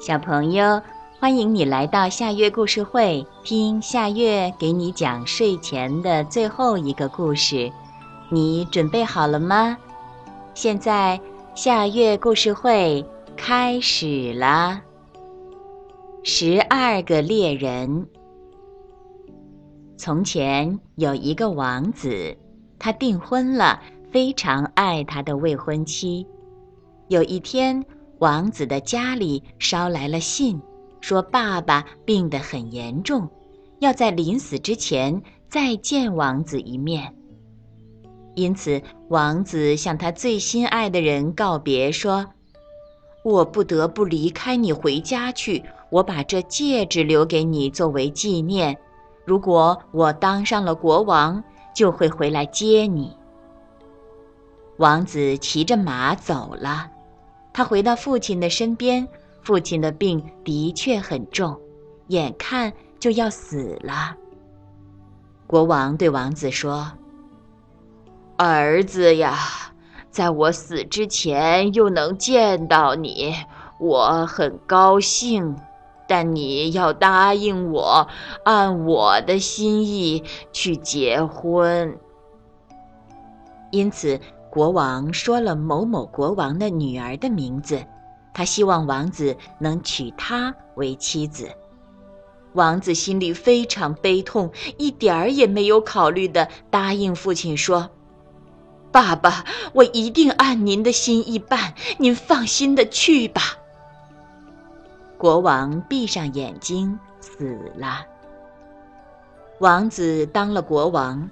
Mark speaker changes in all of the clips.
Speaker 1: 小朋友，欢迎你来到夏月故事会，听夏月给你讲睡前的最后一个故事。你准备好了吗？现在夏月故事会开始了。十二个猎人。从前有一个王子，他订婚了，非常爱他的未婚妻。有一天。王子的家里捎来了信，说爸爸病得很严重，要在临死之前再见王子一面。因此，王子向他最心爱的人告别，说：“我不得不离开你回家去，我把这戒指留给你作为纪念。如果我当上了国王，就会回来接你。”王子骑着马走了。他回到父亲的身边，父亲的病的确很重，眼看就要死了。国王对王子说：“儿子呀，在我死之前又能见到你，我很高兴。但你要答应我，按我的心意去结婚。”因此。国王说了某某国王的女儿的名字，他希望王子能娶她为妻子。王子心里非常悲痛，一点儿也没有考虑的答应父亲说：“爸爸，我一定按您的心意办，您放心的去吧。”国王闭上眼睛死了。王子当了国王。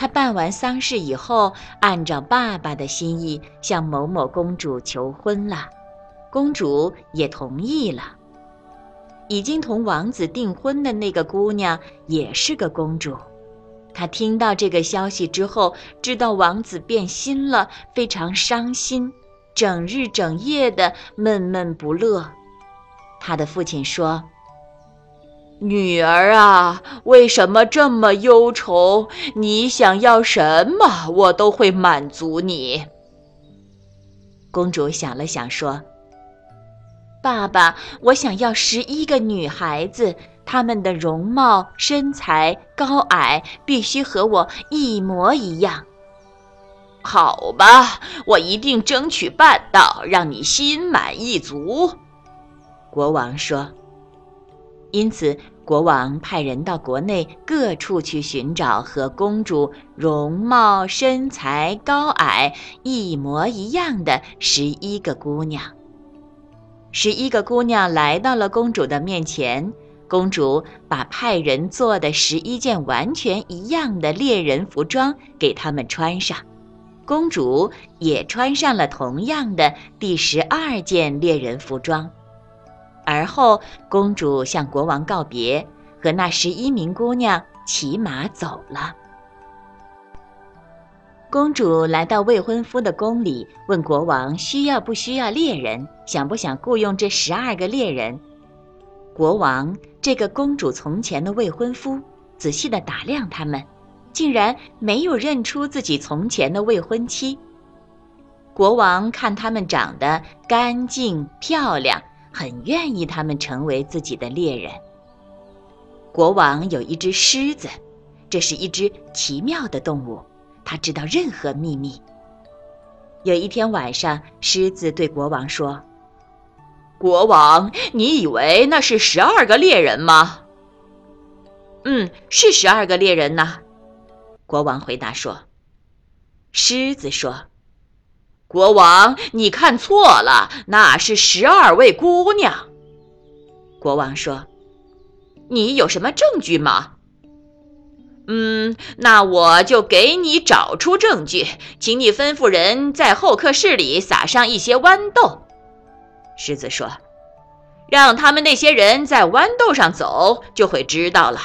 Speaker 1: 他办完丧事以后，按照爸爸的心意向某某公主求婚了，公主也同意了。已经同王子订婚的那个姑娘也是个公主，她听到这个消息之后，知道王子变心了，非常伤心，整日整夜的闷闷不乐。她的父亲说。女儿啊，为什么这么忧愁？你想要什么，我都会满足你。公主想了想，说：“爸爸，我想要十一个女孩子，她们的容貌、身材、高矮必须和我一模一样。”好吧，我一定争取办到，让你心满意足。”国王说。因此，国王派人到国内各处去寻找和公主容貌、身材、高矮一模一样的十一个姑娘。十一个姑娘来到了公主的面前，公主把派人做的十一件完全一样的猎人服装给她们穿上，公主也穿上了同样的第十二件猎人服装。而后，公主向国王告别，和那十一名姑娘骑马走了。公主来到未婚夫的宫里，问国王需要不需要猎人，想不想雇佣这十二个猎人。国王这个公主从前的未婚夫仔细的打量他们，竟然没有认出自己从前的未婚妻。国王看他们长得干净漂亮。很愿意他们成为自己的猎人。国王有一只狮子，这是一只奇妙的动物，它知道任何秘密。有一天晚上，狮子对国王说：“国王，你以为那是十二个猎人吗？”“嗯，是十二个猎人呢。”国王回答说。狮子说。国王，你看错了，那是十二位姑娘。国王说：“你有什么证据吗？”“嗯，那我就给你找出证据，请你吩咐人在候客室里撒上一些豌豆。”狮子说：“让他们那些人在豌豆上走，就会知道了。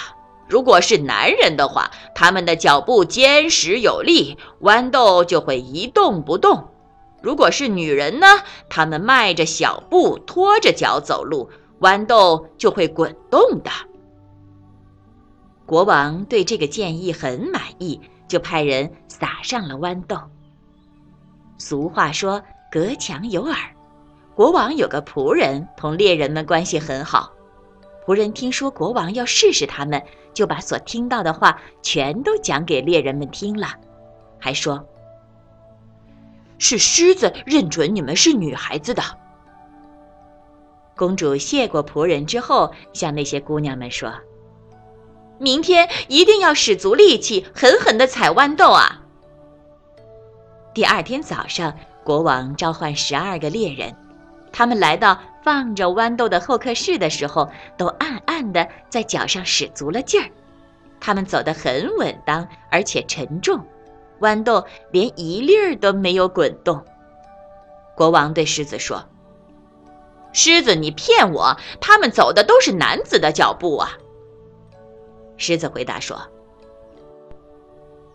Speaker 1: 如果是男人的话，他们的脚步坚实有力，豌豆就会一动不动。”如果是女人呢？她们迈着小步，拖着脚走路，豌豆就会滚动的。国王对这个建议很满意，就派人撒上了豌豆。俗话说“隔墙有耳”，国王有个仆人，同猎人们关系很好。仆人听说国王要试试他们，就把所听到的话全都讲给猎人们听了，还说：“是狮子认准你们是女孩子的。”公主谢过仆人之后，向那些姑娘们说：“明天一定要使足力气，狠狠的采豌豆啊！”第二天早上，国王召唤十二个猎人。他们来到放着豌豆的候客室的时候，都暗暗的在脚上使足了劲儿。他们走得很稳当，而且沉重，豌豆连一粒儿都没有滚动。国王对狮子说：“狮子，你骗我！他们走的都是男子的脚步啊！”狮子回答说。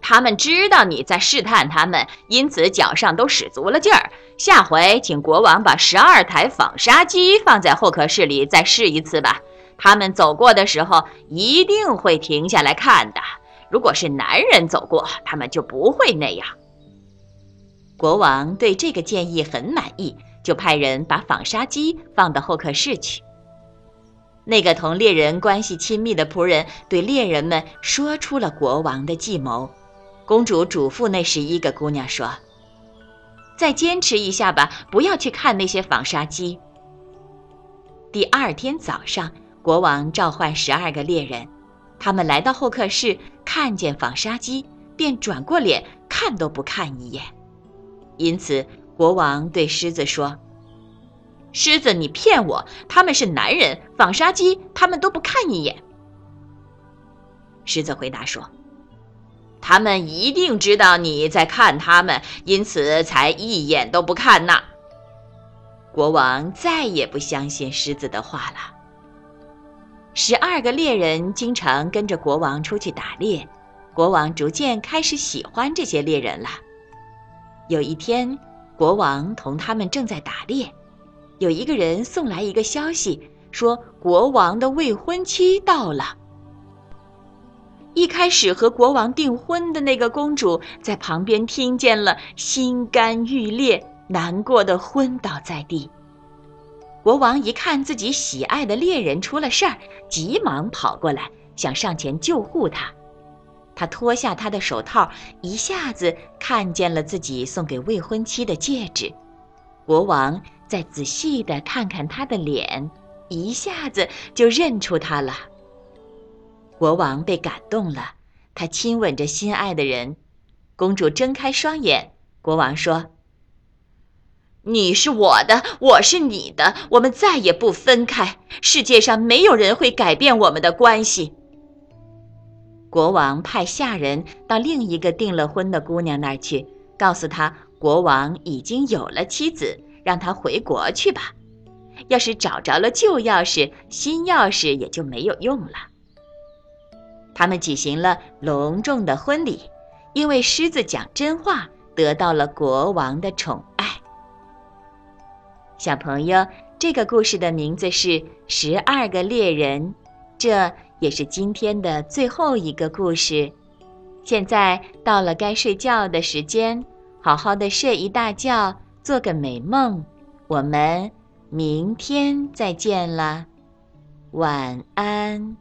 Speaker 1: 他们知道你在试探他们，因此脚上都使足了劲儿。下回请国王把十二台纺纱机放在候客室里，再试一次吧。他们走过的时候一定会停下来看的。如果是男人走过，他们就不会那样。国王对这个建议很满意，就派人把纺纱机放到候客室去。那个同猎人关系亲密的仆人对猎人们说出了国王的计谋。公主嘱咐那十一个姑娘说：“再坚持一下吧，不要去看那些纺纱机。”第二天早上，国王召唤十二个猎人，他们来到候客室，看见纺纱机，便转过脸看都不看一眼。因此，国王对狮子说：“狮子，你骗我！他们是男人，纺纱机他们都不看一眼。”狮子回答说。他们一定知道你在看他们，因此才一眼都不看呐。国王再也不相信狮子的话了。十二个猎人经常跟着国王出去打猎，国王逐渐开始喜欢这些猎人了。有一天，国王同他们正在打猎，有一个人送来一个消息，说国王的未婚妻到了。一开始和国王订婚的那个公主在旁边听见了，心肝欲裂，难过的昏倒在地。国王一看自己喜爱的猎人出了事儿，急忙跑过来，想上前救护他。他脱下他的手套，一下子看见了自己送给未婚妻的戒指。国王再仔细地看看他的脸，一下子就认出他了。国王被感动了，他亲吻着心爱的人。公主睁开双眼。国王说：“你是我的，我是你的，我们再也不分开。世界上没有人会改变我们的关系。”国王派下人到另一个订了婚的姑娘那儿去，告诉她国王已经有了妻子，让她回国去吧。要是找着了旧钥匙，新钥匙也就没有用了。他们举行了隆重的婚礼，因为狮子讲真话，得到了国王的宠。小朋友，这个故事的名字是《十二个猎人》，这也是今天的最后一个故事。现在到了该睡觉的时间，好好的睡一大觉，做个美梦。我们明天再见了，晚安。